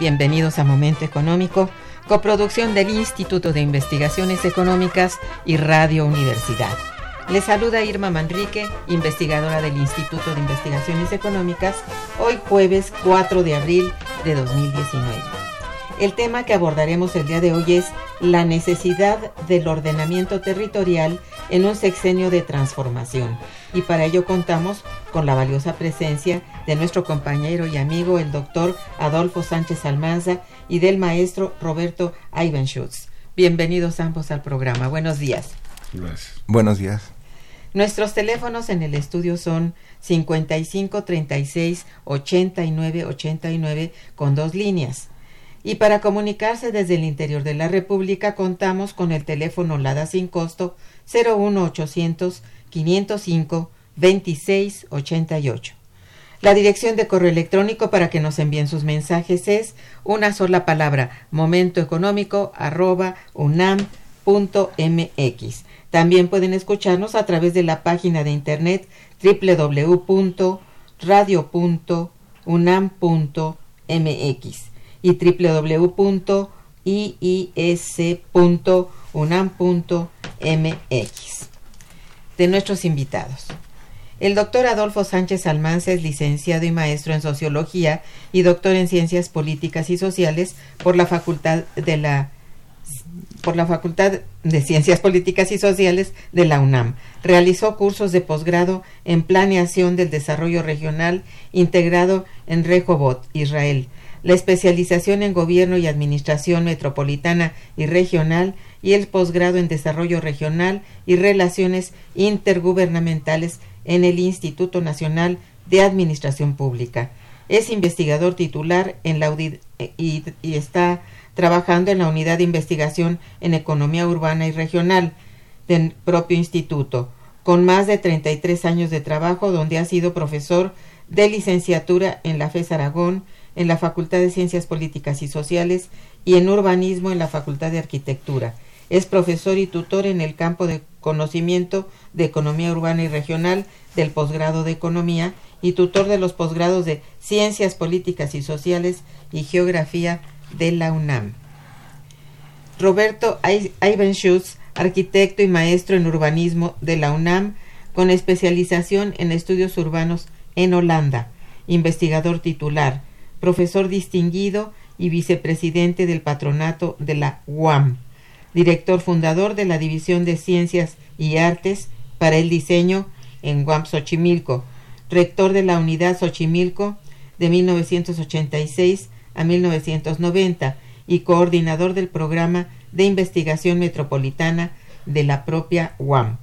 Bienvenidos a Momento Económico, coproducción del Instituto de Investigaciones Económicas y Radio Universidad. Les saluda Irma Manrique, investigadora del Instituto de Investigaciones Económicas, hoy jueves 4 de abril de 2019. El tema que abordaremos el día de hoy es la necesidad del ordenamiento territorial en un sexenio de transformación. Y para ello contamos con la valiosa presencia de nuestro compañero y amigo el doctor Adolfo Sánchez Almanza y del maestro Roberto Ivanschutz. Bienvenidos ambos al programa. Buenos días. Gracias. Buenos días. Nuestros teléfonos en el estudio son 55 36 89 89 con dos líneas. Y para comunicarse desde el interior de la República contamos con el teléfono LADA sin costo 01800 505 2688. La dirección de correo electrónico para que nos envíen sus mensajes es una sola palabra momentoeconómico arroba unam.mx. También pueden escucharnos a través de la página de internet www.radio.unam.mx y www.iis.unam.mx de nuestros invitados. El doctor Adolfo Sánchez Almanza es licenciado y maestro en Sociología y doctor en Ciencias Políticas y Sociales por la Facultad de la por la Facultad de Ciencias Políticas y Sociales de la UNAM. Realizó cursos de posgrado en Planeación del Desarrollo Regional integrado en Rehoboth, Israel. La especialización en Gobierno y Administración Metropolitana y Regional y el posgrado en Desarrollo Regional y Relaciones Intergubernamentales en el Instituto Nacional de Administración Pública. Es investigador titular en la y, y, está trabajando en la Unidad de Investigación en Economía Urbana y Regional del propio instituto, con más de 33 años de trabajo donde ha sido profesor de licenciatura en la FES Aragón, en la Facultad de Ciencias Políticas y Sociales y en Urbanismo en la Facultad de Arquitectura. Es profesor y tutor en el campo de conocimiento de Economía Urbana y Regional del posgrado de Economía y tutor de los posgrados de Ciencias Políticas y Sociales y Geografía de la UNAM. Roberto Ivanschutz, arquitecto y maestro en urbanismo de la UNAM, con especialización en estudios urbanos en Holanda, investigador titular, profesor distinguido y vicepresidente del patronato de la UAM director fundador de la División de Ciencias y Artes para el Diseño en Guam Xochimilco, rector de la Unidad Xochimilco de 1986 a 1990 y coordinador del programa de investigación metropolitana de la propia UAM,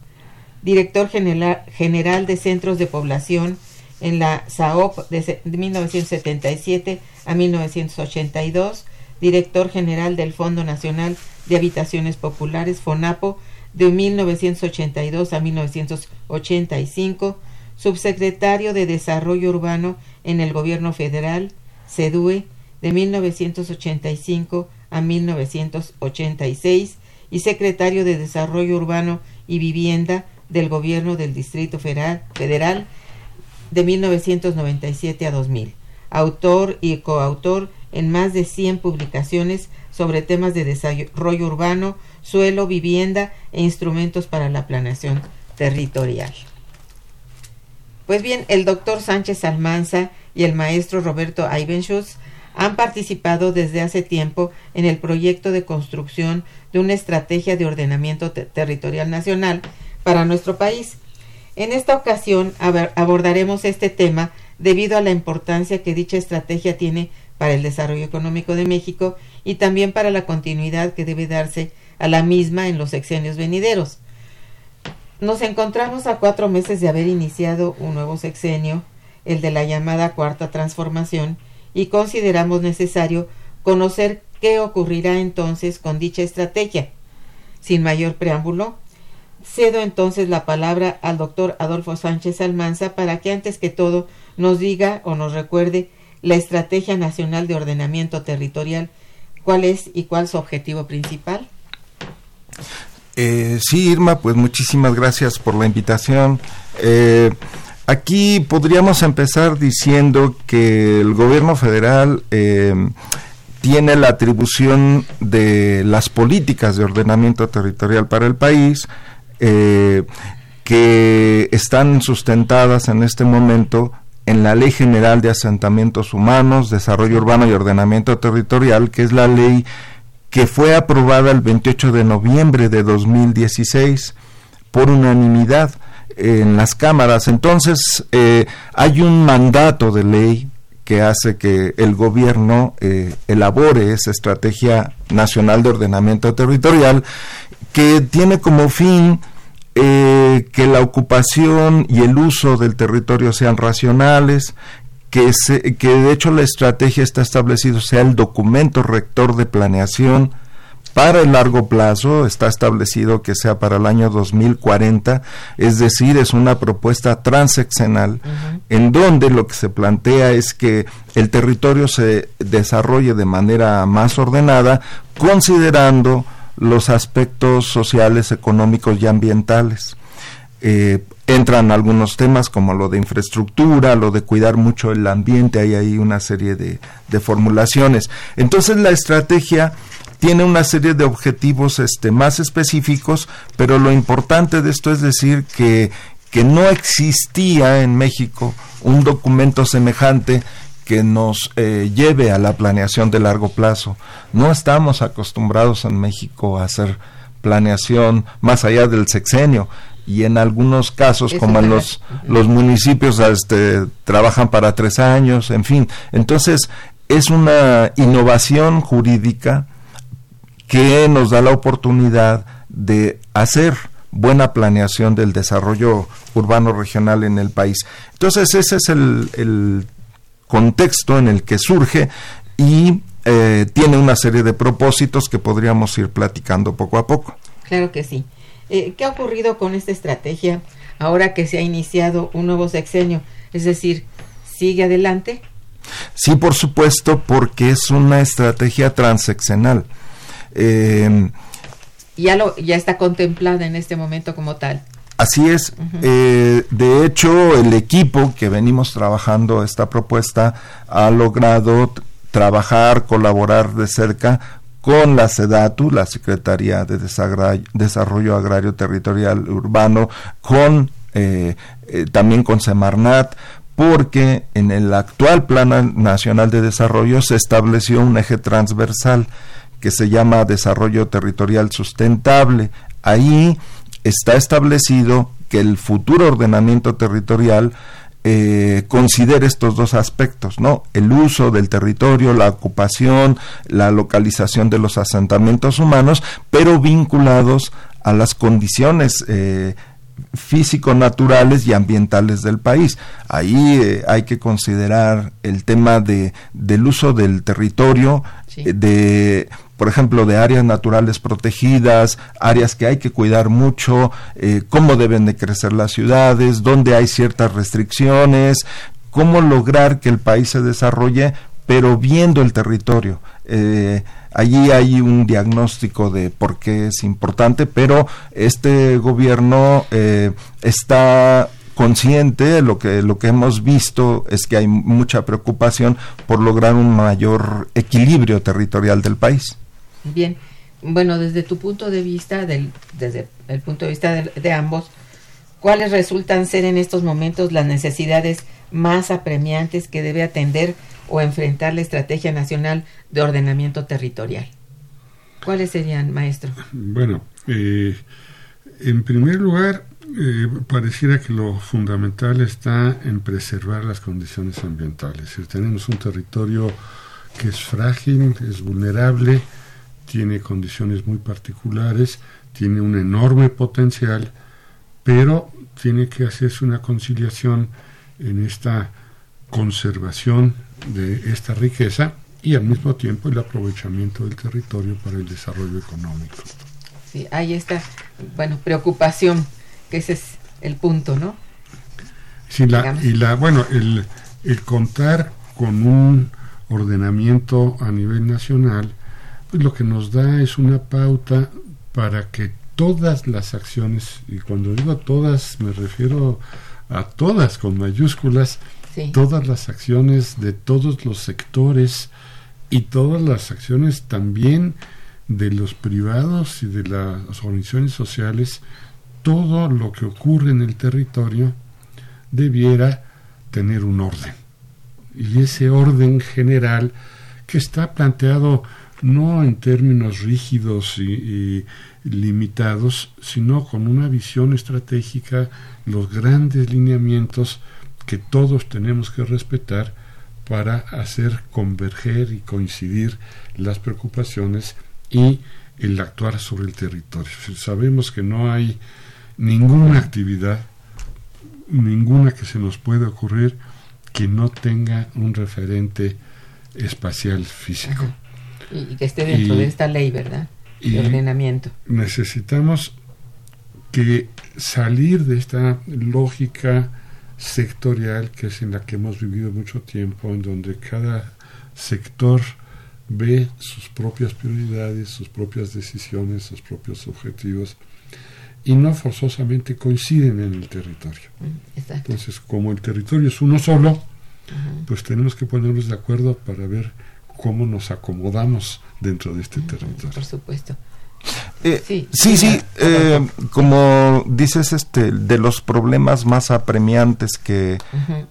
director general de centros de población en la SAOP de 1977 a 1982, director general del Fondo Nacional de Habitaciones Populares, FONAPO, de 1982 a 1985, subsecretario de Desarrollo Urbano en el Gobierno Federal, CEDUE, de 1985 a 1986 y secretario de Desarrollo Urbano y Vivienda del Gobierno del Distrito Federal, Federal de 1997 a 2000. Autor y coautor en más de 100 publicaciones sobre temas de desarrollo urbano, suelo, vivienda e instrumentos para la planeación territorial. Pues bien, el doctor Sánchez Almanza y el maestro Roberto Ivenschutz han participado desde hace tiempo en el proyecto de construcción de una estrategia de ordenamiento territorial nacional para nuestro país. En esta ocasión abordaremos este tema debido a la importancia que dicha estrategia tiene para el desarrollo económico de México y también para la continuidad que debe darse a la misma en los sexenios venideros. Nos encontramos a cuatro meses de haber iniciado un nuevo sexenio, el de la llamada cuarta transformación, y consideramos necesario conocer qué ocurrirá entonces con dicha estrategia. Sin mayor preámbulo, cedo entonces la palabra al doctor Adolfo Sánchez Almanza para que antes que todo nos diga o nos recuerde la Estrategia Nacional de Ordenamiento Territorial, cuál es y cuál su objetivo principal. Eh, sí, Irma, pues muchísimas gracias por la invitación. Eh, aquí podríamos empezar diciendo que el gobierno federal eh, tiene la atribución de las políticas de ordenamiento territorial para el país, que están sustentadas en este momento en la Ley General de Asentamientos Humanos, Desarrollo Urbano y Ordenamiento Territorial, que es la ley que fue aprobada el 28 de noviembre de 2016 por unanimidad en las cámaras. Entonces, eh, hay un mandato de ley que hace que el gobierno eh, elabore esa estrategia nacional de ordenamiento territorial que tiene como fin eh, que la ocupación y el uso del territorio sean racionales, que, que de hecho la estrategia está establecido sea el documento rector de planeación para el largo plazo, está establecido que sea para el año 2040, es decir, es una propuesta transeccional en donde lo que se plantea es que el territorio se desarrolle de manera más ordenada, considerando los aspectos sociales, económicos y ambientales. Eh, entran algunos temas como lo de infraestructura, lo de cuidar mucho el ambiente, hay ahí una serie de, formulaciones. Entonces la estrategia tiene una serie de objetivos este, más específicos, pero lo importante de esto es decir que, que no existía en México un documento semejante que nos eh, lleve a la planeación de largo plazo. No estamos acostumbrados en México a hacer planeación más allá del sexenio y en algunos casos como en los, los municipios este, trabajan para tres años, en fin. Entonces es una innovación jurídica que nos da la oportunidad de hacer buena planeación del desarrollo urbano regional en el país. Entonces ese es el, el contexto en el que surge y eh, tiene una serie de propósitos que podríamos ir platicando poco a poco. Claro que sí. Eh, ¿Qué ha ocurrido con esta estrategia ahora que se ha iniciado un nuevo sexenio? Es decir, ¿sigue adelante? Sí, por supuesto, porque es una estrategia transeccional. Eh, ya, lo, ya está contemplada en este momento como tal. Así es. Eh, de hecho, el equipo que venimos trabajando esta propuesta ha logrado trabajar, colaborar de cerca con la SEDATU, la Secretaría de Desarrollo Agrario Territorial Urbano, con eh, eh, también con Semarnat, porque en el actual Plan Nacional de Desarrollo se estableció un eje transversal que se llama Desarrollo Territorial Sustentable. Ahí está establecido que el futuro ordenamiento territorial eh, considere estos dos aspectos, ¿no? El uso del territorio, la ocupación, la localización de los asentamientos humanos, pero vinculados a las condiciones eh, físico-naturales y ambientales del país. Ahí eh, hay que considerar el tema de, del uso del territorio, eh, de por ejemplo, de áreas naturales protegidas, áreas que hay que cuidar mucho, eh, cómo deben de crecer las ciudades, dónde hay ciertas restricciones, cómo lograr que el país se desarrolle, pero viendo el territorio. Eh, allí hay un diagnóstico de por qué es importante, pero este gobierno eh, está consciente, lo que, lo que hemos visto es que hay mucha preocupación por lograr un mayor equilibrio territorial del país. Bien, bueno, desde tu punto de vista, del, desde el punto de vista de, ambos, ¿cuáles resultan ser en estos momentos las necesidades más apremiantes que debe atender o enfrentar la Estrategia Nacional de Ordenamiento Territorial? ¿Cuáles serían, maestro? Bueno, eh, en primer lugar, eh, pareciera que lo fundamental está en preservar las condiciones ambientales. Tenemos un territorio que es frágil, es vulnerable, tiene condiciones muy particulares, tiene un enorme potencial, pero tiene que hacerse una conciliación en esta conservación de esta riqueza y al mismo tiempo el aprovechamiento del territorio para el desarrollo económico. Sí, hay esta, bueno, preocupación, que ese es el punto, ¿no? Sí, la, y la, bueno, el, el contar con un ordenamiento a nivel nacional pues lo que nos da es una pauta para que todas las acciones, y cuando digo todas me refiero a todas con mayúsculas, todas las acciones de todos los sectores y todas las acciones también de los privados y de las organizaciones sociales, todo lo que ocurre en el territorio debiera tener un orden. Y ese orden general que está planteado no en términos rígidos y, limitados, sino con una visión estratégica, los grandes lineamientos que todos tenemos que respetar para hacer converger y coincidir las preocupaciones y el actuar sobre el territorio. Sabemos que no hay ninguna actividad, ninguna que se nos pueda ocurrir que no tenga un referente espacial físico. Y, que esté dentro de esta ley, ¿verdad? De ordenamiento. Necesitamos que salir de esta lógica sectorial que es en la que hemos vivido mucho tiempo, en donde cada sector ve sus propias prioridades, sus propias decisiones, sus propios objetivos y no forzosamente coinciden en el territorio. Mm, Entonces, como el territorio es uno solo, pues tenemos que ponernos de acuerdo para ver cómo nos acomodamos dentro de este territorio. Por supuesto. Eh, sí, sí, eh, como dices, este, de los problemas más apremiantes que,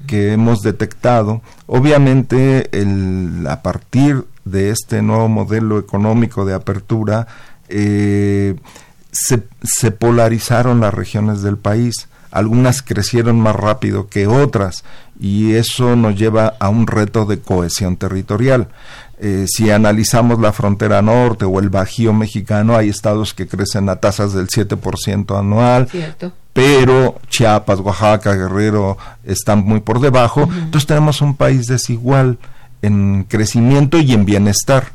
que hemos detectado, obviamente el, a partir de este nuevo modelo económico de apertura, eh, se, se polarizaron las regiones del país algunas crecieron más rápido que otras y eso nos lleva a un reto de cohesión territorial. Eh, si analizamos la frontera norte o el Bajío mexicano, hay estados que crecen a tasas del 7% anual, pero Chiapas, Oaxaca, Guerrero están muy por debajo. Entonces tenemos un país desigual en crecimiento y en bienestar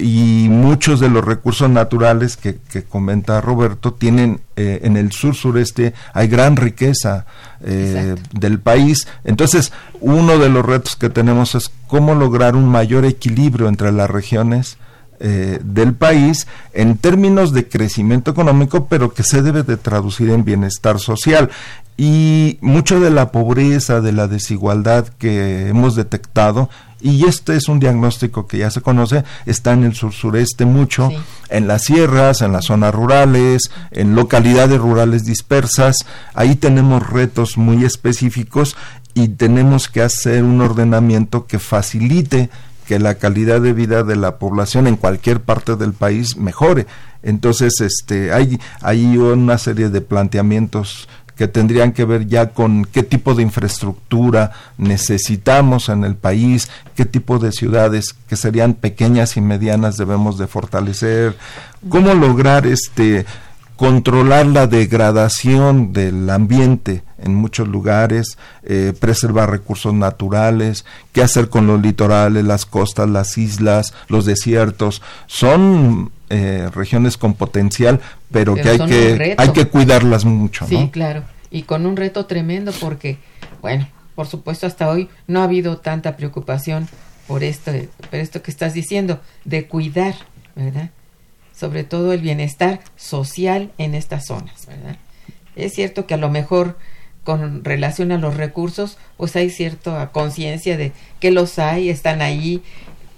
y muchos de los recursos naturales que, que comenta Roberto tienen eh, en el sur sureste hay gran riqueza eh, del país entonces uno de los retos que tenemos es cómo lograr un mayor equilibrio entre las regiones eh, del país en términos de crecimiento económico, pero que se debe de traducir en bienestar social. Y mucho de la pobreza, de la desigualdad que hemos detectado, y este es un diagnóstico que ya se conoce, está en el sur sureste mucho, en las sierras, en las zonas rurales, en localidades rurales dispersas, ahí tenemos retos muy específicos y tenemos que hacer un ordenamiento que facilite que la calidad de vida de la población en cualquier parte del país mejore. Entonces, este, hay, hay una serie de planteamientos que tendrían que ver ya con qué tipo de infraestructura necesitamos en el país, qué tipo de ciudades que serían pequeñas y medianas debemos de fortalecer, cómo lograr este controlar la degradación del ambiente en muchos lugares, eh, preservar recursos naturales, qué hacer con los litorales, las costas, las islas, los desiertos. Son eh, regiones con potencial, pero, que hay que hay que cuidarlas mucho. Sí, claro, y con un reto tremendo porque, bueno, por supuesto hasta hoy no ha habido tanta preocupación por esto, por esto que estás diciendo, de cuidar, ¿verdad? sobre todo el bienestar social en estas zonas, ¿verdad? Es cierto que a lo mejor con relación a los recursos, pues hay cierta conciencia de que los hay, están ahí,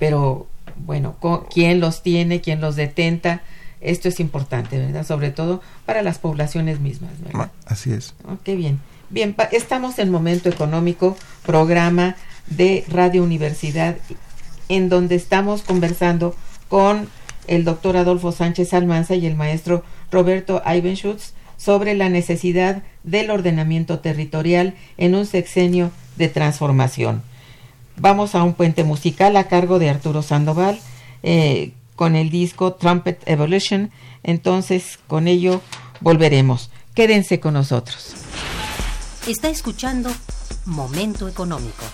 pero bueno, quién los tiene, quién los detenta, esto es importante, ¿verdad? Sobre todo para las poblaciones mismas, ¿verdad? Así es. Oh, qué bien. Bien, estamos en Momento Económico, programa de Radio Universidad, en donde estamos conversando con el doctor Adolfo Sánchez Almanza y el maestro Roberto Ivenschutz sobre la necesidad del ordenamiento territorial en un sexenio de transformación. Vamos a un puente musical a cargo de Arturo Sandoval eh, con el disco Trumpet Evolution. Entonces, con ello volveremos. Quédense con nosotros. Está escuchando Momento Económico.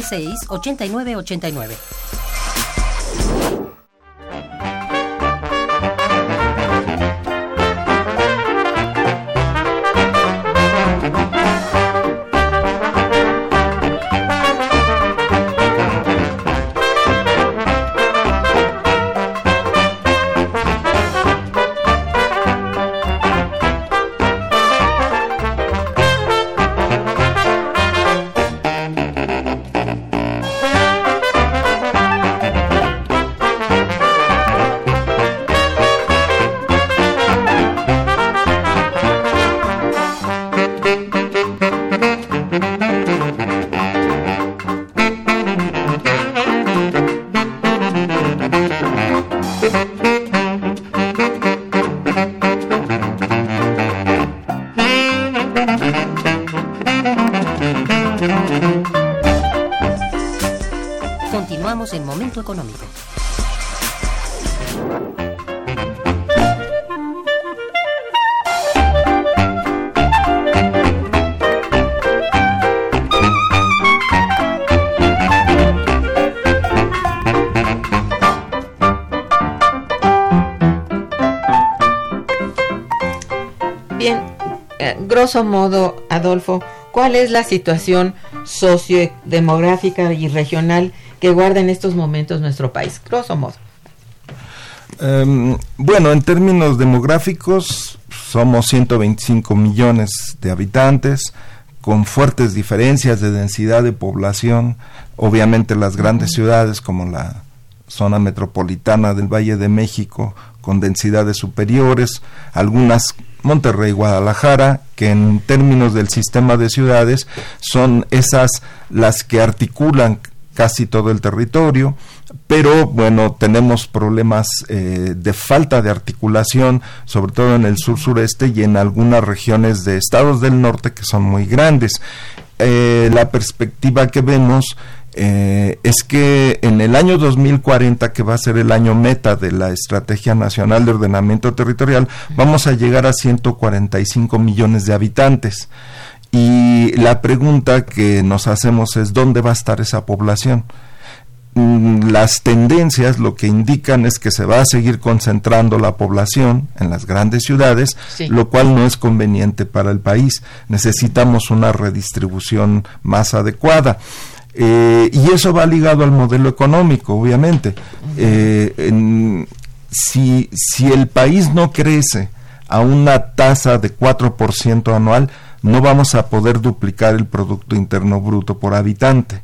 55 36 89 89. Grosso modo, Adolfo, ¿cuál es la situación sociodemográfica y regional que guarda en estos momentos nuestro país? Grosso modo. Em, bueno, en términos demográficos, somos 125 millones de habitantes, con fuertes diferencias de densidad de población. Obviamente las grandes ciudades como la zona metropolitana del Valle de México, con densidades superiores, algunas Monterrey, Guadalajara, que en términos del sistema de ciudades son esas las que articulan casi todo el territorio, pero bueno, tenemos problemas eh, de falta de articulación, sobre todo en el sur sureste y en algunas regiones de estados del norte que son muy grandes. Eh, la perspectiva que vemos eh, es que en el año 2040, que va a ser el año meta de la Estrategia Nacional de Ordenamiento Territorial, vamos a llegar a 145 millones de habitantes. Y la pregunta que nos hacemos es, ¿dónde va a estar esa población? Mm, las tendencias lo que indican es que se va a seguir concentrando la población en las grandes ciudades, lo cual no es conveniente para el país. Necesitamos una redistribución más adecuada. Eh, y eso va ligado al modelo económico, obviamente. Eh, si, si el país no crece a una tasa de 4% anual, no vamos a poder duplicar el Producto Interno Bruto por habitante.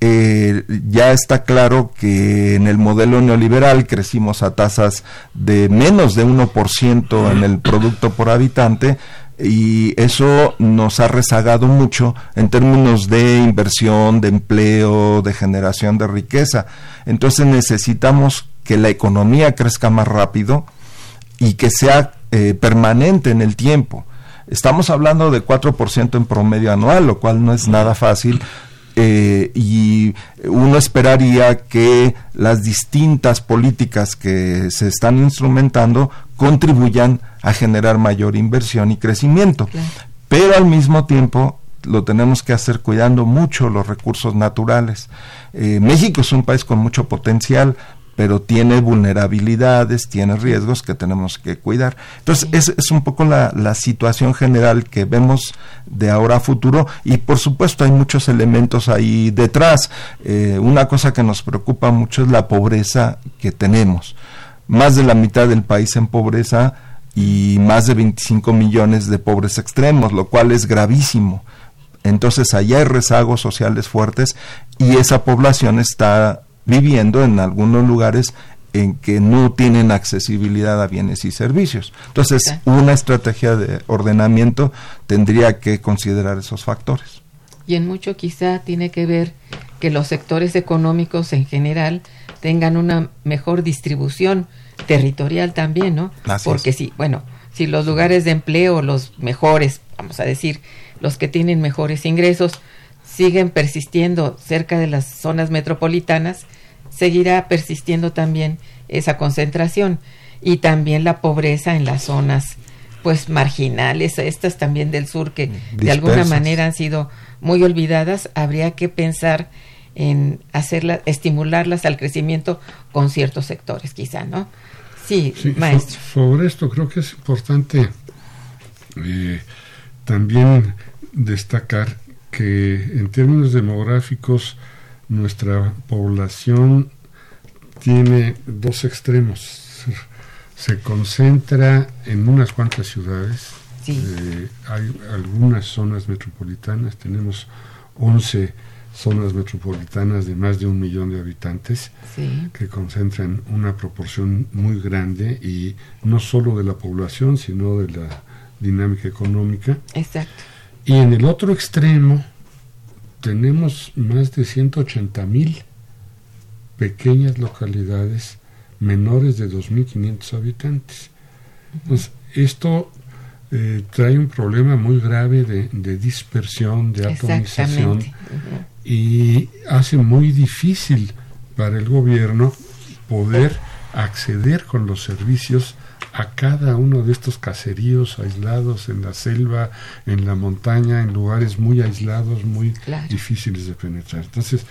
eh, ya está claro que en el modelo neoliberal crecimos a tasas de menos de 1% en el producto por habitante y eso nos ha rezagado mucho en términos de inversión, de empleo, de generación de riqueza. Entonces necesitamos que la economía crezca más rápido y que sea eh, permanente en el tiempo. Estamos hablando de 4% en promedio anual, lo cual no es nada fácil, eh, y uno esperaría que las distintas políticas que se están instrumentando contribuyan a generar mayor inversión y crecimiento. Pero al mismo tiempo lo tenemos que hacer cuidando mucho los recursos naturales. Eh, México es un país con mucho potencial, pero tiene vulnerabilidades, tiene riesgos que tenemos que cuidar. Entonces, es, es, un poco la, la, situación general que vemos de ahora a futuro y por supuesto hay muchos elementos ahí detrás. Eh, una cosa que nos preocupa mucho es la pobreza que tenemos. Más de la mitad del país en pobreza y más de 25 millones de pobres extremos, lo cual es gravísimo. Entonces allá hay rezagos sociales fuertes y esa población está viviendo en algunos lugares en que no tienen accesibilidad a bienes y servicios. Entonces, una estrategia de ordenamiento tendría que considerar esos factores. Y en mucho quizá tiene que ver que los sectores económicos en general tengan una mejor distribución territorial también, ¿no? Porque si, bueno, si los lugares de empleo, los mejores, vamos a decir, los que tienen mejores ingresos, siguen persistiendo cerca de las zonas metropolitanas, seguirá persistiendo también esa concentración y también la pobreza en las zonas pues marginales, estas también del sur que de alguna manera han sido muy olvidadas, habría que pensar en hacerlas, estimularlas al crecimiento con ciertos sectores, quizá, ¿no? Sí, maestro. sobre esto creo que es importante eh, también destacar que en términos demográficos nuestra población tiene dos extremos. Se concentra en unas cuantas ciudades. Eh, hay algunas zonas metropolitanas, tenemos 11 zonas metropolitanas de más de un millón de habitantes que concentran una proporción muy grande y no solo de la población, sino de la dinámica económica. Exacto. Y en el otro extremo tenemos más de 180 mil pequeñas localidades menores de 2.500 habitantes. Entonces, esto eh, trae un problema muy grave de, dispersión, de atomización y hace muy difícil para el gobierno poder acceder con los servicios a cada uno de estos caseríos aislados en la selva, en la montaña, en lugares muy aislados, muy difíciles de penetrar. Entonces,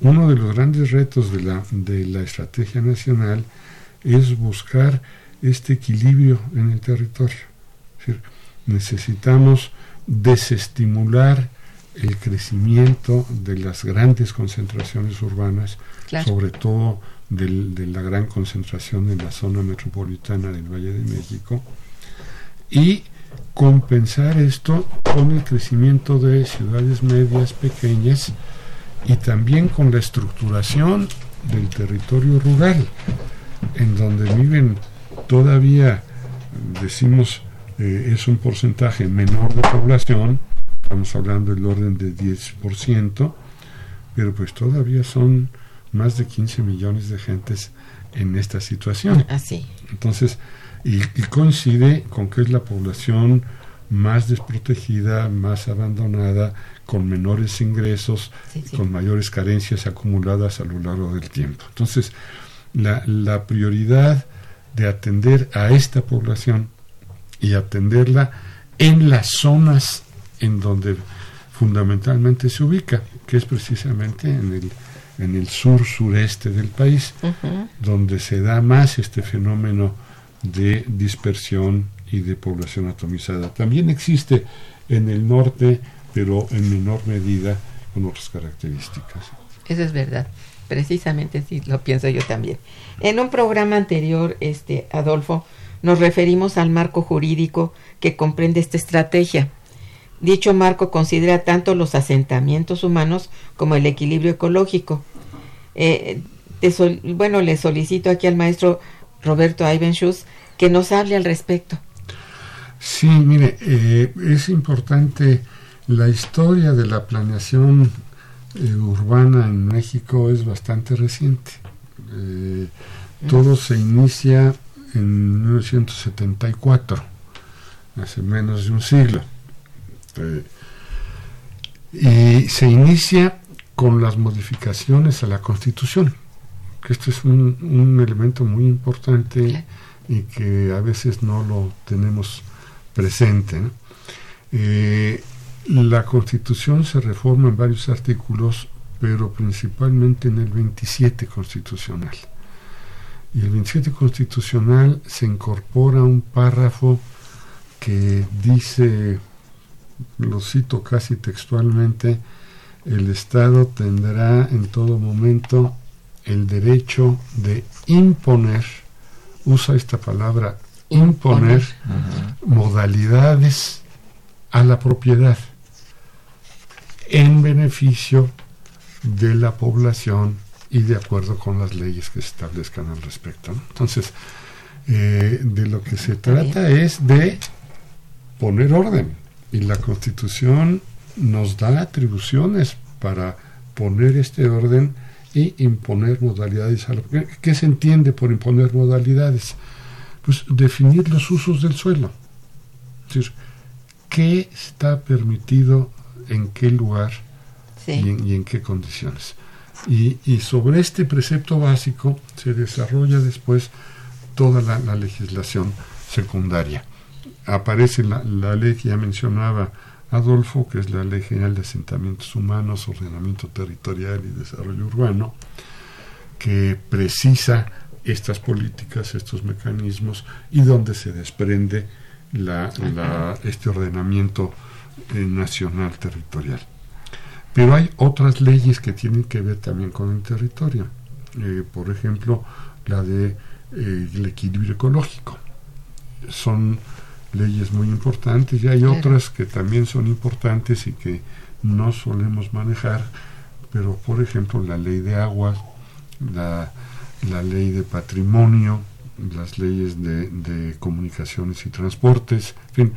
uno de los grandes retos de la, de la estrategia nacional es buscar este equilibrio en el territorio. necesitamos desestimular el crecimiento de las grandes concentraciones urbanas, sobre todo de la gran concentración en la zona metropolitana del Valle de México y compensar esto con el crecimiento de ciudades medias pequeñas y también con la estructuración del territorio rural en donde viven todavía decimos eh, es un porcentaje menor de población estamos hablando del orden de 10% pero pues todavía son más de 15 millones de gentes en esta situación. Así. Ah, Entonces, y, coincide con que es la población más desprotegida, más abandonada, con menores ingresos, con mayores carencias acumuladas a lo largo del tiempo. Entonces, la, la prioridad de atender a esta población y atenderla en las zonas en donde fundamentalmente se ubica, que es precisamente en el en el sur sureste del país, donde se da más este fenómeno de dispersión y de población atomizada. También existe en el norte, pero en menor medida con otras características. Eso es verdad. Precisamente sí lo pienso yo también. En un programa anterior, este Adolfo, nos referimos al marco jurídico que comprende esta estrategia Dicho marco considera tanto los asentamientos humanos como el equilibrio ecológico. Eh, bueno, le solicito aquí al maestro Roberto Ivenschus que nos hable al respecto. Sí, mire, eh, es importante la historia de la planeación eh, urbana en México es bastante reciente. Eh, todo se inicia en 1974, hace menos de un siglo. Y se inicia con las modificaciones a la Constitución, que esto es un, elemento muy importante y que a veces no lo tenemos presente. Eh, la Constitución se reforma en varios artículos, pero principalmente en el 27 constitucional. Y el 27 constitucional se incorpora un párrafo que dice, lo cito casi textualmente, el Estado tendrá en todo momento el derecho de imponer, usa esta palabra, imponer, modalidades a la propiedad en beneficio de la población y de acuerdo con las leyes que se establezcan al respecto. Entonces, eh, de lo que se trata es de poner orden y la Constitución nos da atribuciones para poner este orden y imponer modalidades. A ¿Qué se entiende por imponer modalidades? Pues definir los usos del suelo. Es decir, ¿qué está permitido en qué lugar y, en, qué condiciones. Y, sobre este precepto básico se desarrolla después toda la, legislación secundaria. Aparece la, ley que ya mencionaba Adolfo, que es la Ley General de Asentamientos Humanos, Ordenamiento Territorial y Desarrollo Urbano, que precisa estas políticas, estos mecanismos y donde se desprende este ordenamiento eh, nacional territorial. Pero hay otras leyes que tienen que ver también con el territorio. Eh, por ejemplo, la de eh, el equilibrio ecológico. Son leyes muy importantes y hay otras que también son importantes y que no solemos manejar, pero por ejemplo la ley de agua, la, la ley de patrimonio, las leyes de, de comunicaciones y transportes, en fin,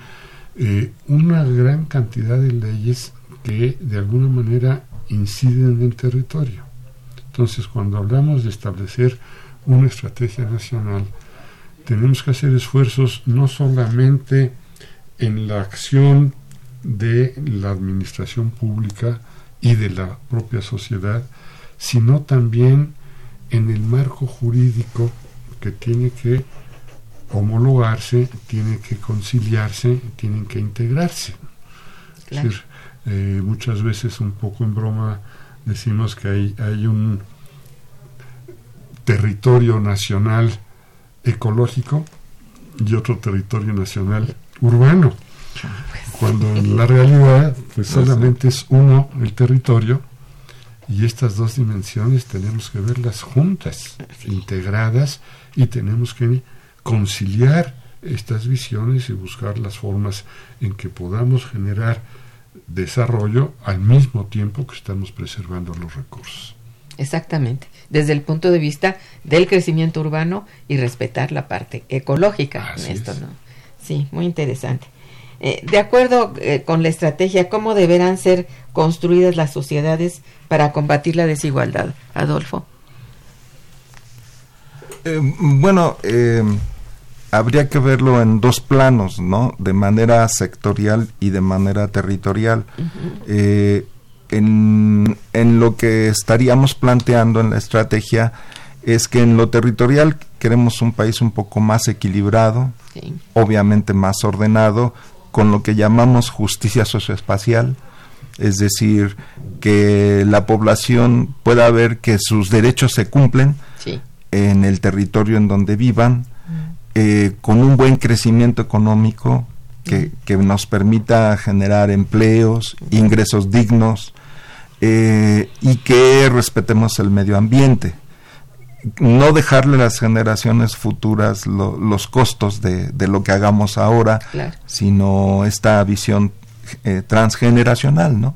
eh, una gran cantidad de leyes que de alguna manera inciden en el territorio. Entonces, cuando hablamos de establecer una estrategia nacional, tenemos que hacer esfuerzos no solamente en la acción de la administración pública y de la propia sociedad, sino también en el marco jurídico que tiene que homologarse, tiene que conciliarse, tienen que integrarse. Es decir, eh, muchas veces un poco en broma decimos que hay, hay un territorio nacional ecológico y otro territorio nacional urbano. Cuando en la realidad pues solamente es uno el territorio y estas dos dimensiones tenemos que verlas juntas, integradas y tenemos que conciliar estas visiones y buscar las formas en que podamos generar desarrollo al mismo tiempo que estamos preservando los recursos. Exactamente, desde el punto de vista del crecimiento urbano y respetar la parte ecológica esto, ¿no? Sí, muy interesante. Eh, de acuerdo eh, con la estrategia, ¿cómo deberán ser construidas las sociedades para combatir la desigualdad, Adolfo? Eh, bueno, habría que verlo en dos planos, ¿no? De manera sectorial y de manera territorial. Eh, en, lo que estaríamos planteando en la estrategia es que en lo territorial queremos un país un poco más equilibrado, obviamente más ordenado, con lo que llamamos justicia socioespacial, es decir, que la población pueda ver que sus derechos se cumplen en el territorio en donde vivan, eh, con un buen crecimiento económico que, nos permita generar empleos, ingresos dignos eh, y que respetemos el medio ambiente. No dejarle a las generaciones futuras los costos de, lo que hagamos ahora, sino esta visión eh, transgeneracional, ¿no?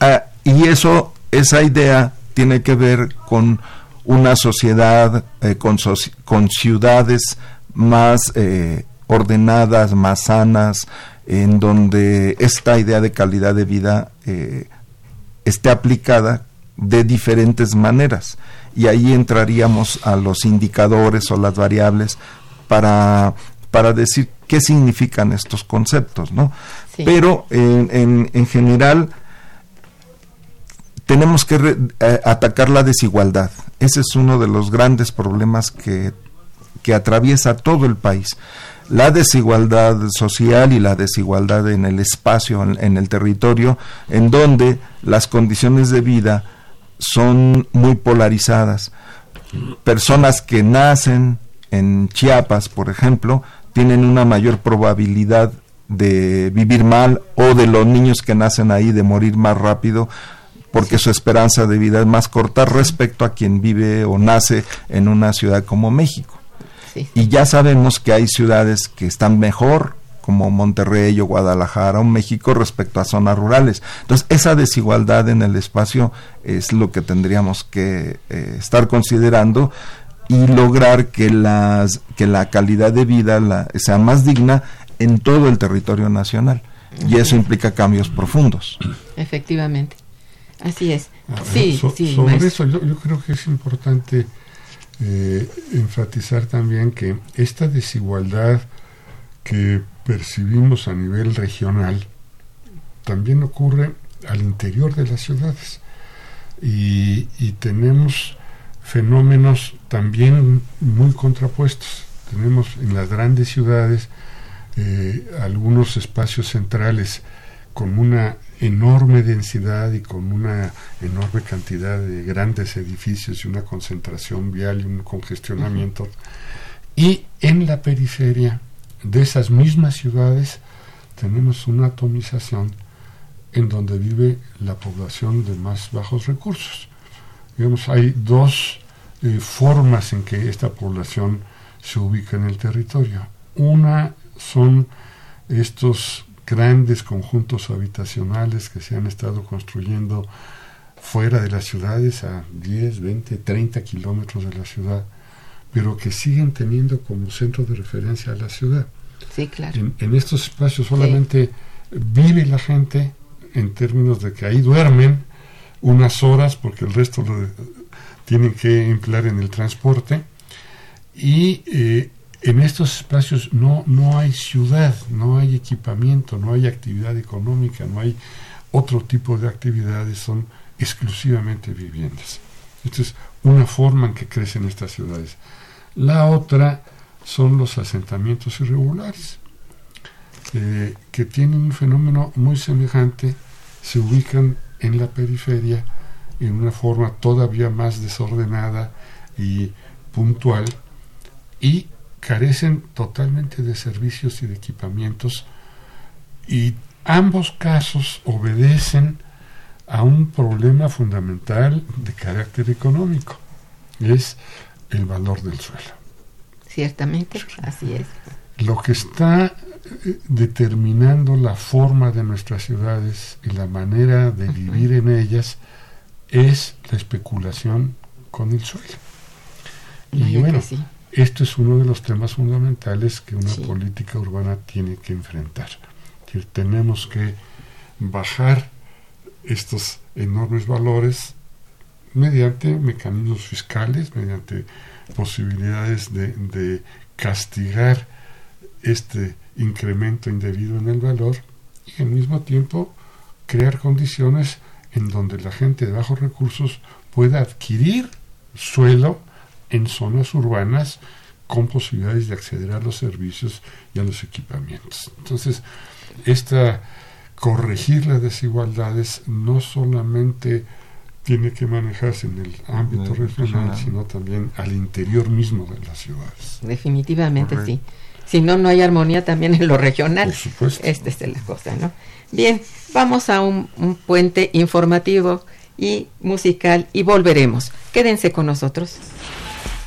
Ah, y eso, esa idea tiene que ver con una sociedad, eh, con, con, ciudades más eh, ordenadas, más sanas, en donde esta idea de calidad de vida esté aplicada de diferentes maneras. Y ahí entraríamos a los indicadores o las variables para, para decir qué significan estos conceptos, ¿no? Pero en, en, general tenemos que eh, atacar la desigualdad. Ese es uno de los grandes problemas que, que atraviesa todo el país. La desigualdad social y la desigualdad en el espacio, en el territorio, en donde las condiciones de vida son muy polarizadas. Personas que nacen en Chiapas, por ejemplo, tienen una mayor probabilidad de vivir mal o de los niños que nacen ahí de morir más rápido porque su esperanza de vida es más corta respecto a quien vive o nace en una ciudad como México. Y ya sabemos que hay ciudades que están mejor como Monterrey o Guadalajara o México respecto a zonas rurales. Entonces, esa desigualdad en el espacio es lo que tendríamos que eh, estar considerando y lograr que las que la calidad de vida la, sea más digna en todo el territorio nacional. Y eso implica cambios profundos. Efectivamente. Así es. Sí, sobre eso yo, creo que es importante eh, enfatizar también que esta desigualdad que percibimos a nivel regional también ocurre al interior de las ciudades y, tenemos fenómenos también muy contrapuestos. Tenemos en las grandes ciudades eh, algunos espacios centrales con una enorme densidad y con una enorme cantidad de grandes edificios y una concentración vial y un congestionamiento. Y en la periferia de esas mismas ciudades tenemos una atomización en donde vive la población de más bajos recursos digamos, hay dos eh, formas en que esta población se ubica en el territorio. Una son estos grandes conjuntos habitacionales que se han estado construyendo fuera de las ciudades, a 10, 20, 30 kilómetros de la ciudad, pero que siguen teniendo como centro de referencia a la ciudad. Sí, claro. En, estos espacios solamente vive la gente en términos de que ahí duermen, unas horas porque el resto lo tienen que emplear en el transporte y eh, en estos espacios no, no hay ciudad, no hay equipamiento, no hay actividad económica, no hay otro tipo de actividades, son exclusivamente viviendas. Esta es una forma en que crecen estas ciudades. La otra son los asentamientos irregulares, eh, que tienen un fenómeno muy semejante, se ubican en la periferia en una forma todavía más desordenada y puntual y carecen totalmente de servicios y de equipamientos y ambos casos obedecen a un problema fundamental de carácter económico, es el valor del suelo. Ciertamente, así es. Lo que está determinando la forma de nuestras ciudades y la manera de vivir en ellas es la especulación con el suelo. Y bueno, esto es uno de los temas fundamentales que una política urbana tiene que enfrentar. Que tenemos que bajar estos enormes valores mediante mecanismos fiscales, mediante posibilidades de, de castigar este incremento indebido en el valor y al mismo tiempo crear condiciones en donde la gente de bajos recursos pueda adquirir suelo en zonas urbanas con posibilidades de acceder a los servicios y a los equipamientos. Entonces, esta corregir las desigualdades no solamente tiene que manejarse en el ámbito regional, sino también al interior mismo de las ciudades. Definitivamente sí si no, no hay armonía también en lo regional. Esta es la cosa, ¿no? Bien, vamos a un, un puente informativo y musical y volveremos. Quédense con nosotros.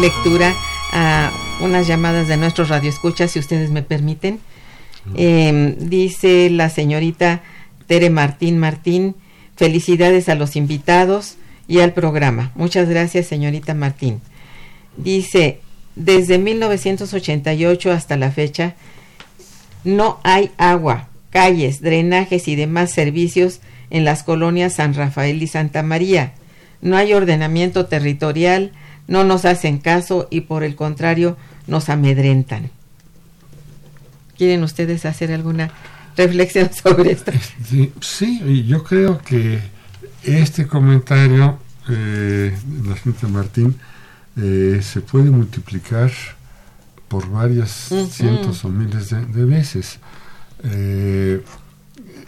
Lectura a unas llamadas de nuestros radioescuchas, si ustedes me permiten. Em, dice la señorita Tere Martín Martín, felicidades a los invitados y al programa. Muchas gracias, señorita Martín. Dice, desde 1988 hasta la fecha, no hay agua, calles, drenajes y demás servicios en las colonias San Rafael y Santa María. No hay ordenamiento territorial, no nos hacen caso y por el contrario nos amedrentan. ¿Quieren ustedes hacer alguna reflexión sobre esto? Sí, yo creo que este comentario eh, la gente Martín eh, se puede multiplicar por varias cientos o miles de, veces. Eh,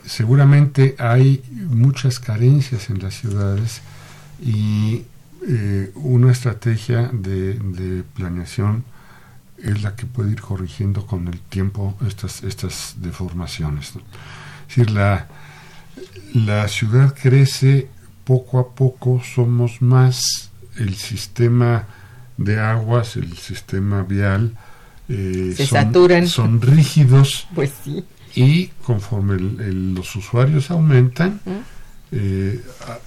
seguramente hay muchas carencias en las ciudades y eh, una estrategia de, de, planeación es la que puede ir corrigiendo con el tiempo estas, estas deformaciones. Es decir, la, la ciudad crece poco a poco, somos más el sistema de aguas, el sistema vial, eh, Se son, saturan. son rígidos pues sí. y conforme los usuarios aumentan, eh,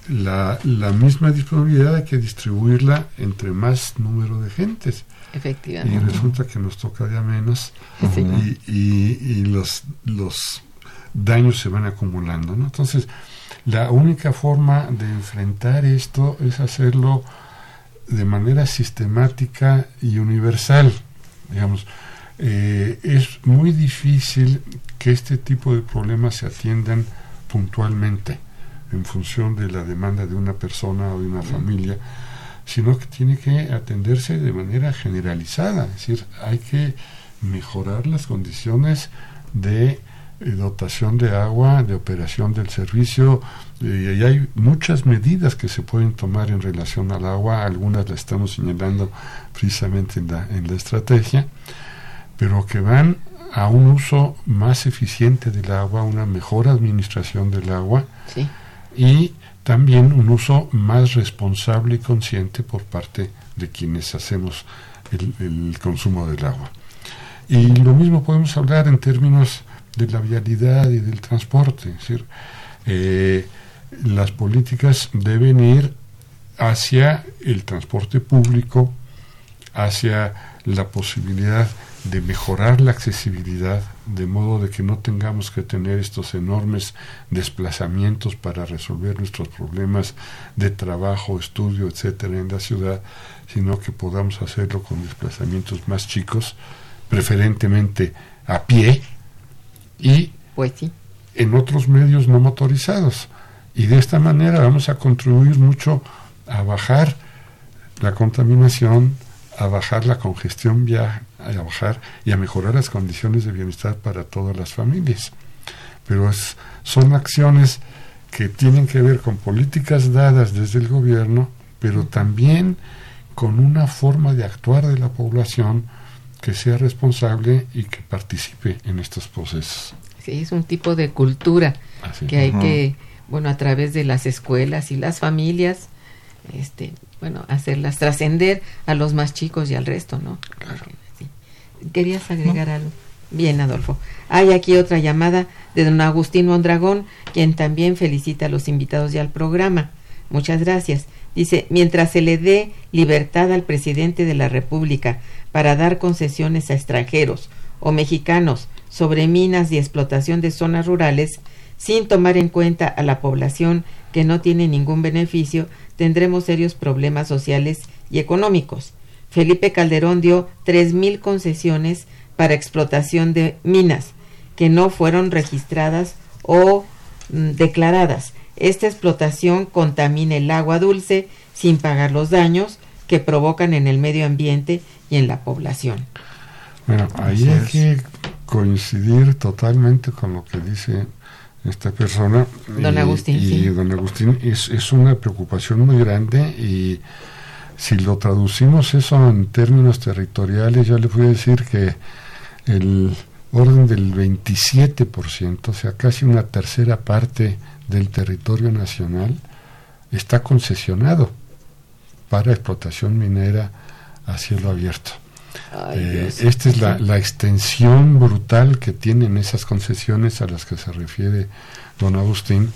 la, la, misma disponibilidad hay que distribuirla entre más número de gentes. Efectivamente. Y resulta que nos toca ya menos y, y, los, los daños se van acumulando. ¿no? Entonces, la única forma de enfrentar esto es hacerlo de manera sistemática y universal. Digamos, eh, es muy difícil que este tipo de problemas se atiendan puntualmente en función de la demanda de una persona o de una familia, sino que tiene que atenderse de manera generalizada, es decir, hay que mejorar las condiciones de eh, dotación de agua, de operación del servicio, eh, y hay muchas medidas que se pueden tomar en relación al agua, algunas las estamos señalando precisamente en la, estrategia, pero que van a un uso más eficiente del agua, una mejor administración del agua, y también un uso más responsable y consciente por parte de quienes hacemos el, consumo del agua. Y lo mismo podemos hablar en términos de la vialidad y del transporte, es decir, eh, las políticas deben ir hacia el transporte público, hacia la posibilidad de mejorar la accesibilidad, de modo de que no tengamos que tener estos enormes desplazamientos para resolver nuestros problemas de trabajo, estudio, etcétera, en la ciudad, sino que podamos hacerlo con desplazamientos más chicos, preferentemente a pie y pues en otros medios no motorizados. Y de esta manera vamos a contribuir mucho a bajar la contaminación, a bajar la congestión vial, a bajar y a mejorar las condiciones de bienestar para todas las familias. Pero es, son acciones que tienen que ver con políticas dadas desde el gobierno, pero también con una forma de actuar de la población que sea responsable y que participe en estos procesos. Sí, es un tipo de cultura que hay que, bueno, a través de las escuelas y las familias, este, bueno, hacerlas trascender a los más chicos y al resto, ¿no? Claro. ¿Querías agregar algo? Bien, Adolfo. Hay aquí otra llamada de don Agustín Mondragón, quien también felicita a los invitados y al programa. Muchas gracias. Dice, mientras se le dé libertad al presidente de la República para dar concesiones a extranjeros o mexicanos sobre minas y explotación de zonas rurales, sin tomar en cuenta a la población que no tiene ningún beneficio, tendremos serios problemas sociales y económicos. Felipe Calderón dio tres mil concesiones para explotación de minas que no fueron registradas o mm, declaradas. Esta explotación contamina el agua dulce sin pagar los daños que provocan en el medio ambiente y en la población. Bueno, ahí hay que coincidir totalmente con lo que dice esta persona. Don Agustín. Y, don Agustín es, es una preocupación muy grande y si lo traducimos eso en términos territoriales, yo le voy a decir que el orden del 27%, o sea, casi una tercera parte del territorio nacional, está concesionado para explotación minera a cielo abierto. Eh, esta es la, la, extensión brutal que tienen esas concesiones a las que se refiere don Agustín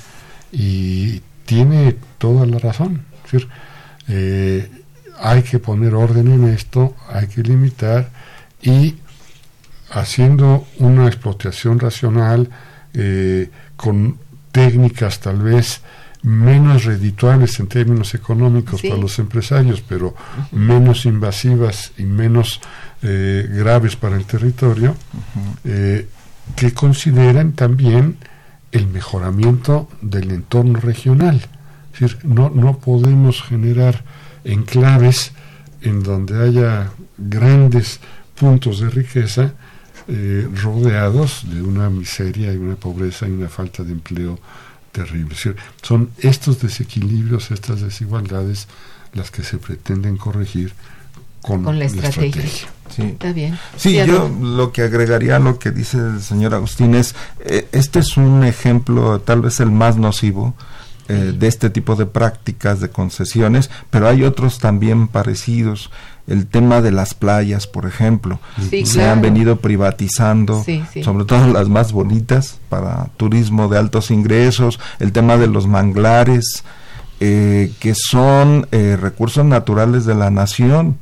y tiene toda la razón. Es decir, eh, hay que poner orden en esto, hay que limitar y haciendo una explotación racional eh, con técnicas tal vez menos redituables en términos económicos para los empresarios, pero menos invasivas y menos eh, graves para el territorio, eh, que consideran también el mejoramiento del entorno regional. Es decir, no, no podemos generar enclaves en donde haya grandes puntos de riqueza eh, rodeados de una miseria y una pobreza y una falta de empleo terrible. son estos desequilibrios, estas desigualdades las que se pretenden corregir con, la, estrategia. Sí. Está bien. Sí, yo lo que agregaría a lo que dice el señor Agustín es, eh, este es un ejemplo, tal vez el más nocivo, eh, de este tipo de prácticas, de concesiones, pero hay otros también parecidos. El tema de las playas, por ejemplo, se han venido privatizando, sobre todo las más bonitas para turismo de altos ingresos, el tema de los manglares, eh, que son eh, recursos naturales de la nación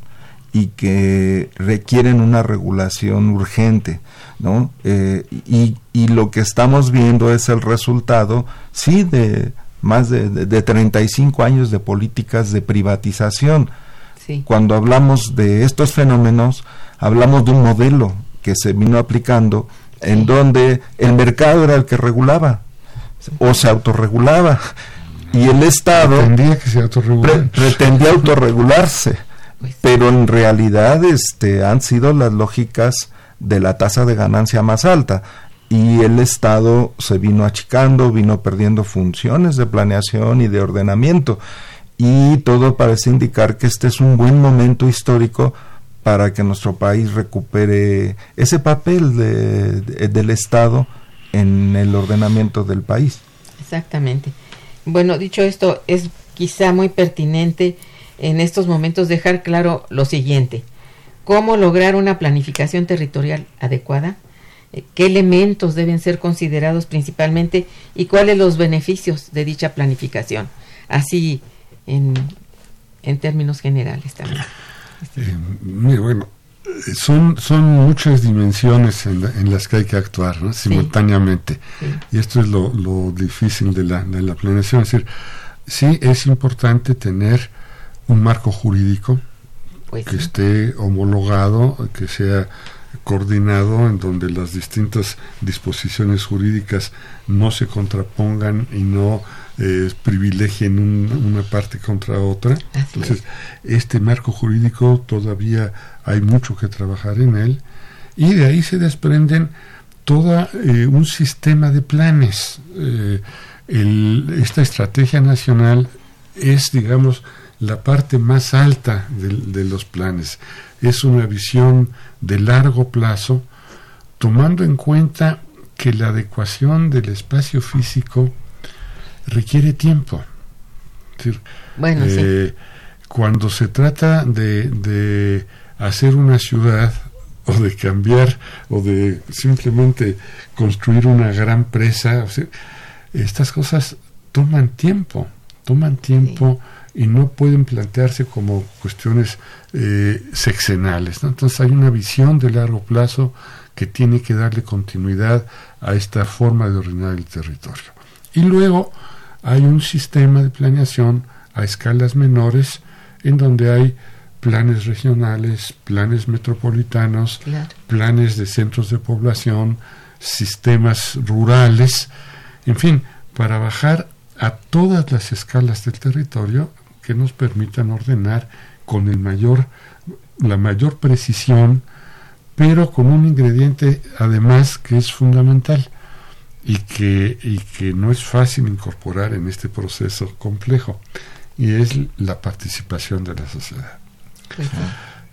y que requieren una regulación urgente, ¿no? y, y lo que estamos viendo es el resultado, sí, de más de, de, 35 años de políticas de privatización. Cuando hablamos de estos fenómenos, hablamos de un modelo que se vino aplicando en donde el mercado era el que regulaba o se autorregulaba y el Estado pretendía, que se pretendía autorregularse, pues pero en realidad este, han sido las lógicas de la tasa de ganancia más alta y el Estado se vino achicando, vino perdiendo funciones de planeación y de ordenamiento y todo parece indicar que este es un buen momento histórico para que nuestro país recupere ese papel de, del Estado en el ordenamiento del país. Exactamente. Bueno, dicho esto, es quizá muy pertinente en estos momentos dejar claro lo siguiente. ¿Cómo lograr una planificación territorial adecuada? Eh, qué elementos deben ser considerados principalmente y cuáles los beneficios de dicha planificación, así en, en términos generales también. Eh, bueno, son, son muchas dimensiones en, las que hay que actuar simultáneamente. Y esto es lo, lo difícil de la, de la planeación. Es decir, sí es importante tener un marco jurídico pues que esté homologado, que sea coordinado en donde las distintas disposiciones jurídicas no se contrapongan y no eh, privilegien una parte contra otra. Entonces, este marco jurídico todavía hay mucho que trabajar en él y de ahí se desprenden todo eh, un sistema de planes. Eh, esta estrategia nacional es, digamos, la parte más alta de los planes. Es una visión de largo plazo, tomando en cuenta que la adecuación del espacio físico requiere tiempo. bueno, eh, Cuando se trata de, de, hacer una ciudad o de cambiar o de simplemente construir una gran presa. estas cosas toman tiempo, toman tiempo y no pueden plantearse como cuestiones eh, sexenales. Entonces hay una visión de largo plazo que tiene que darle continuidad a esta forma de ordenar el territorio. Y luego hay un sistema de planeación a escalas menores en donde hay planes regionales, planes metropolitanos, planes de centros de población, sistemas rurales, en fin, para bajar a todas las escalas del territorio que nos permitan ordenar con el mayor, la mayor precisión, pero con un ingrediente además que es fundamental y que, y que no es fácil incorporar en este proceso complejo, y es la participación de la sociedad.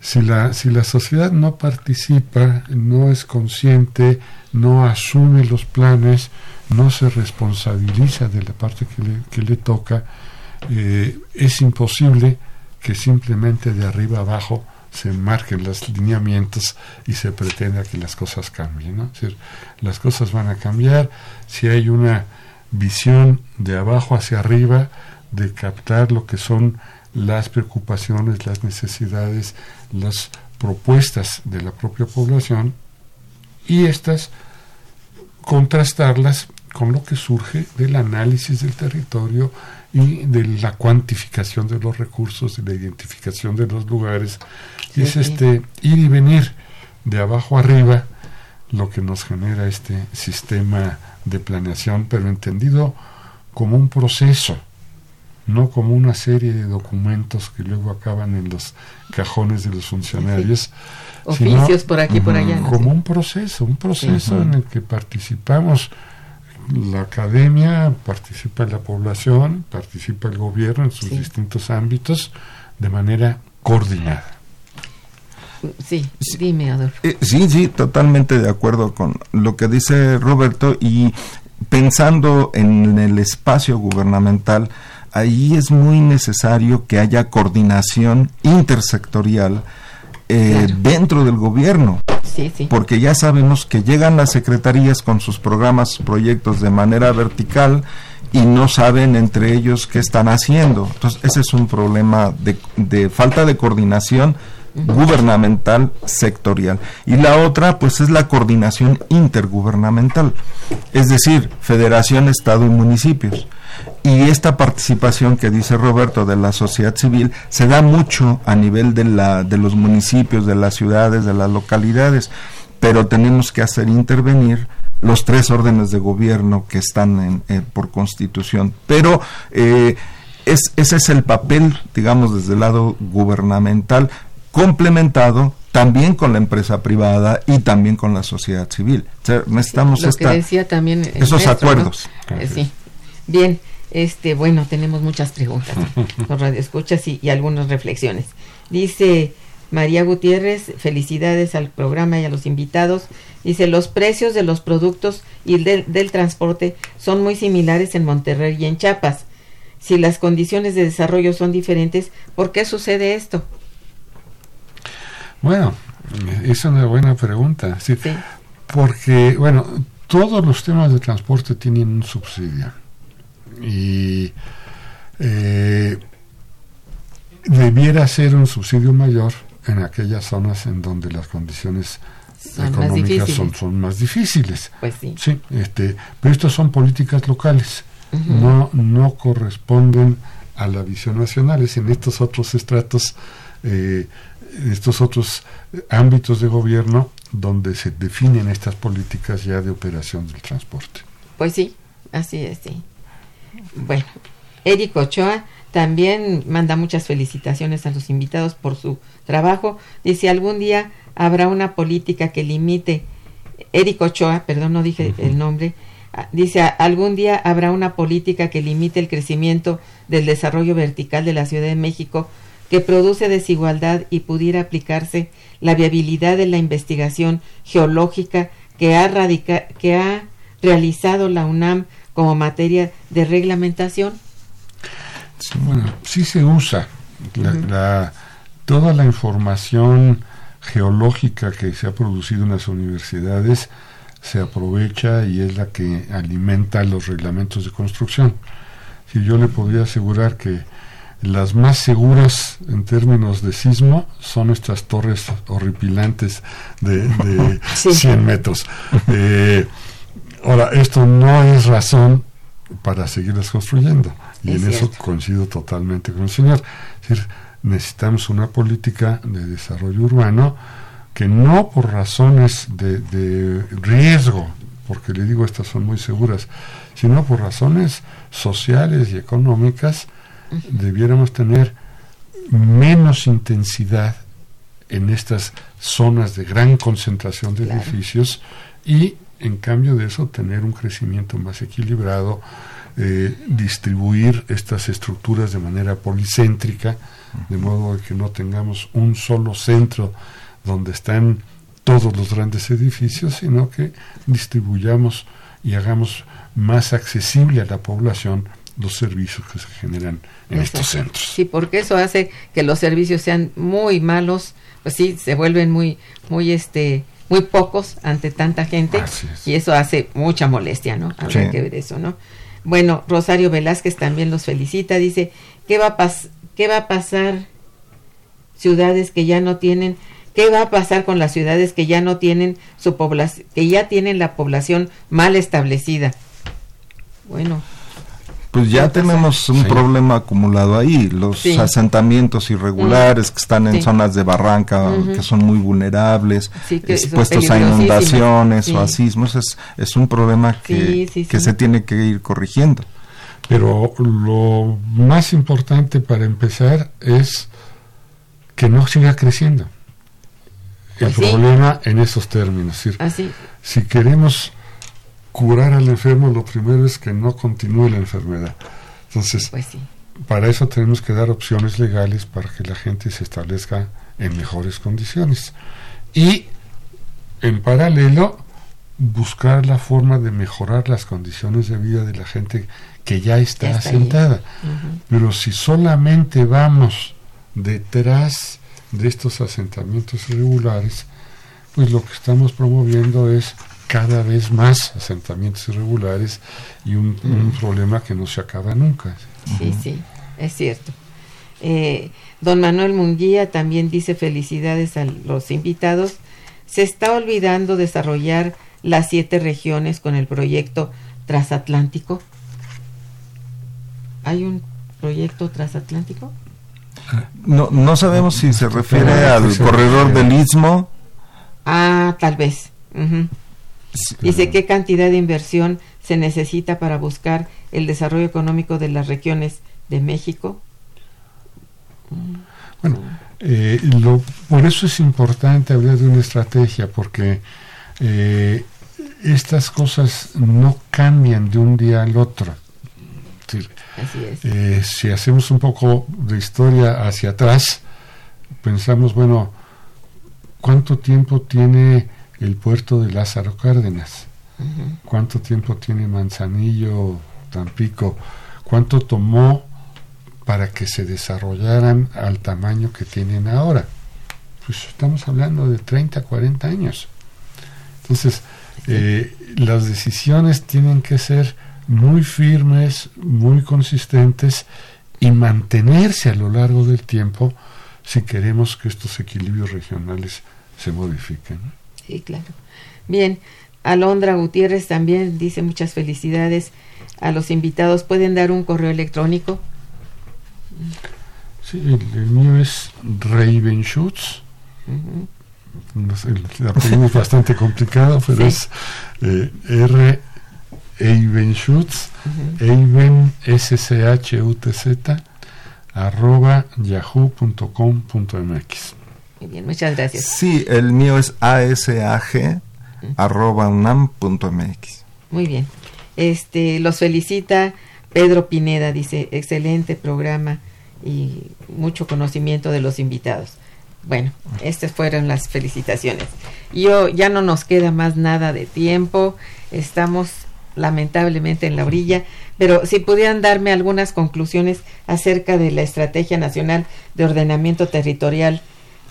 Si la, si la sociedad no participa, no es consciente, no asume los planes, no se responsabiliza de la parte que le, que le toca, eh, es imposible que simplemente de arriba abajo se marquen los lineamientos y se pretenda que las cosas cambien. ¿no? las cosas van a cambiar si hay una visión de abajo hacia arriba de captar lo que son las preocupaciones, las necesidades, las propuestas de la propia población y estas contrastarlas con lo que surge del análisis del territorio y de la cuantificación de los recursos, de la identificación de los lugares. es este ir y venir de abajo arriba lo que nos genera este sistema de planeación, pero entendido como un proceso, no como una serie de documentos que luego acaban en los cajones de los funcionarios. Oficios por aquí, por allá. Como un proceso, un proceso en el que participamos la academia, participa la población, participa el gobierno en sus distintos ámbitos de manera coordinada. Sí, dime, Adolfo. Eh, sí, sí, totalmente de acuerdo con lo que dice Roberto y pensando en el espacio gubernamental, ahí es muy necesario que haya coordinación intersectorial eh, dentro del gobierno. Porque ya sabemos que llegan las secretarías con sus programas, proyectos de manera vertical y no saben entre ellos qué están haciendo. Entonces, ese es un problema de, de falta de coordinación gubernamental sectorial. Y la otra, pues, es la coordinación intergubernamental, es decir, federación, Estado y municipios. Y esta participación que dice Roberto de la sociedad civil se da mucho a nivel de, la, de los municipios, de las ciudades, de las localidades, pero tenemos que hacer intervenir los tres órdenes de gobierno que están en, por constitución. Pero eh, es, ese es el papel, digamos, desde el lado gubernamental, complementado también con la empresa privada y también con la sociedad civil. necesitamos también esos acuerdos. Eh, sí. Bien, este, bueno, tenemos muchas preguntas con radioescuchas y, y algunas reflexiones. Dice María Gutiérrez, felicidades al programa y a los invitados. Dice, los precios de los productos y del, del transporte son muy similares en Monterrey y en Chiapas. Si las condiciones de desarrollo son diferentes, ¿por qué sucede esto? Bueno, es una buena pregunta. Sí, Porque, bueno, todos los temas de transporte tienen un subsidio. Y eh, debiera ser un subsidio mayor en aquellas zonas en donde las condiciones económicas son, son, más difíciles. Pues sí. sí este, pero estas son políticas locales, no, no corresponden a la visión nacional, es en estos otros estratos eh, estos otros ámbitos de gobierno donde se definen estas políticas ya de operación del transporte. Pues sí, así es, sí. Bueno, Eric Ochoa también manda muchas felicitaciones a los invitados por su trabajo. Dice, algún día habrá una política que limite, Eric Ochoa, perdón, no dije el nombre, ah, dice, algún día habrá una política que limite el crecimiento del desarrollo vertical de la Ciudad de México que produce desigualdad y pudiera aplicarse la viabilidad de la investigación geológica que ha, que ha realizado la UNAM como materia de reglamentación? Sí, bueno, sí se usa. La, toda la información geológica que se ha producido en las universidades se aprovecha y es la que alimenta los reglamentos de construcción. Si yo le podría asegurar que las más seguras en términos de sismo son estas torres horripilantes de, 100 metros. Eh, ahora, esto no es razón para seguirlas construyendo. Y en eso coincido totalmente con el señor. Es decir, necesitamos una política de desarrollo urbano que no por razones de, riesgo, porque le digo estas son muy seguras, sino por razones sociales y económicas, debiéramos tener menos intensidad en estas zonas de gran concentración de edificios y en cambio de eso tener un crecimiento más equilibrado, eh, distribuir estas estructuras de manera policéntrica, de modo que no tengamos un solo centro donde están todos los grandes edificios, sino que distribuyamos y hagamos más accesible a la población los servicios que se generan en estos centros. Sí, porque eso hace que los servicios sean muy malos, pues sí, se vuelven muy, muy, este, muy pocos ante tanta gente y eso hace mucha molestia, ¿no? Habrá que ver eso, ¿no? Bueno, Rosario Velázquez también los felicita, dice, ¿qué va a, qué va a pasar ciudades que ya no tienen ¿Qué va a pasar con las ciudades que ya no tienen su población, que ya tienen la población mal establecida? Bueno, pues ya tenemos un problema acumulado ahí, los asentamientos irregulares que están en zonas de barranca que son muy vulnerables, expuestos a inundaciones o a sismos, es, es un problema que, que se tiene que ir corrigiendo. Pero lo más importante para empezar es que no siga creciendo. El pues problema en esos términos. Si queremos curar al enfermo, lo primero es que no continúe la enfermedad. Entonces, pues para eso tenemos que dar opciones legales para que la gente se establezca en mejores condiciones. Y, en paralelo, buscar la forma de mejorar las condiciones de vida de la gente que ya está, asentada. Pero si solamente vamos detrás de estos asentamientos irregulares, pues lo que estamos promoviendo es cada vez más asentamientos irregulares y un, problema que no se acaba nunca. Sí, sí, es cierto. Eh, don Manuel Munguía también dice felicidades a los invitados. Se está olvidando desarrollar las siete regiones con el proyecto transatlántico. ¿Hay un proyecto transatlántico? No, no sabemos si se refiere al corredor del Istmo. Ah, tal vez. Dice qué cantidad de inversión se necesita para buscar el desarrollo económico de las regiones de México. Bueno, eh, lo, por eso es importante hablar de una estrategia, porque eh, estas cosas no cambian de un día al otro. Eh, si hacemos un poco de historia hacia atrás, pensamos, bueno, ¿cuánto tiempo tiene el puerto de Lázaro Cárdenas. ¿Cuánto tiempo tiene Manzanillo, Tampico? ¿Cuánto tomó para que se desarrollaran al tamaño que tienen ahora? Pues estamos hablando de 30, 40 años. Entonces, eh, las decisiones tienen que ser muy firmes, muy consistentes y mantenerse a lo largo del tiempo si queremos que estos equilibrios regionales se modifiquen. Sí, claro. Bien, Alondra Gutiérrez también dice muchas felicidades a los invitados. ¿Pueden dar un correo electrónico? Sí, el, mío es Ravenschutz. no sé, el apellido es bastante complicado, pero es eh, R. Eibenschutz, Eiben, S C H U T Z, arroba yahoo.com.mx. Muy bien, muchas gracias. Sí, el mío es asag arroba unam.mx. Muy bien. Este, los felicita Pedro Pineda, dice, excelente programa y mucho conocimiento de los invitados. Bueno, estas fueron las felicitaciones. Yo ya no nos queda más nada de tiempo, estamos lamentablemente en la orilla, pero si pudieran darme algunas conclusiones acerca de la Estrategia Nacional de Ordenamiento Territorial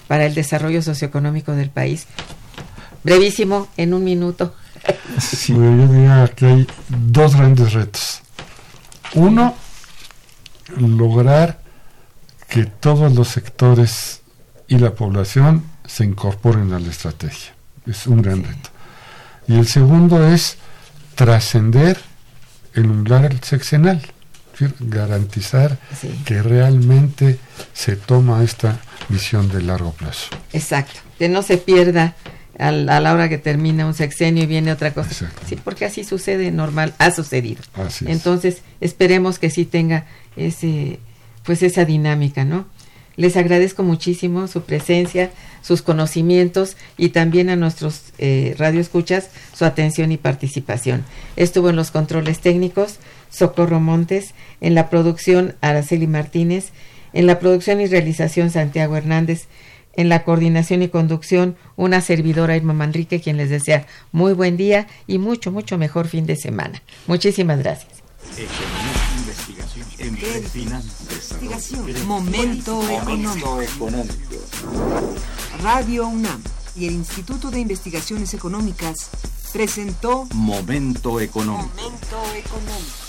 para el desarrollo socioeconómico del país. Brevísimo, en un minuto. Sí, yo diría que hay dos grandes retos. Uno, lograr que todos los sectores y la población se incorporen a la estrategia. Es un gran reto. Y el segundo es trascender el umbral sexenal, garantizar que realmente se toma esta visión de largo plazo. Exacto, que no se pierda a la hora que termina un sexenio y viene otra cosa. Sí, porque así sucede normal, ha sucedido. Entonces, esperemos que sí tenga ese pues esa dinámica, ¿no? Les agradezco muchísimo su presencia, sus conocimientos y también a nuestros eh, radioescuchas su atención y participación. Estuvo en los controles técnicos Socorro Montes, en la producción Araceli Martínez, en la producción y realización Santiago Hernández, en la coordinación y conducción una servidora Irma Manrique, quien les desea muy buen día y mucho, mucho mejor fin de semana. Muchísimas gracias. Momento económico. Radio UNAM y el Instituto de Investigaciones Económicas presentó Momento económico. Momento económico.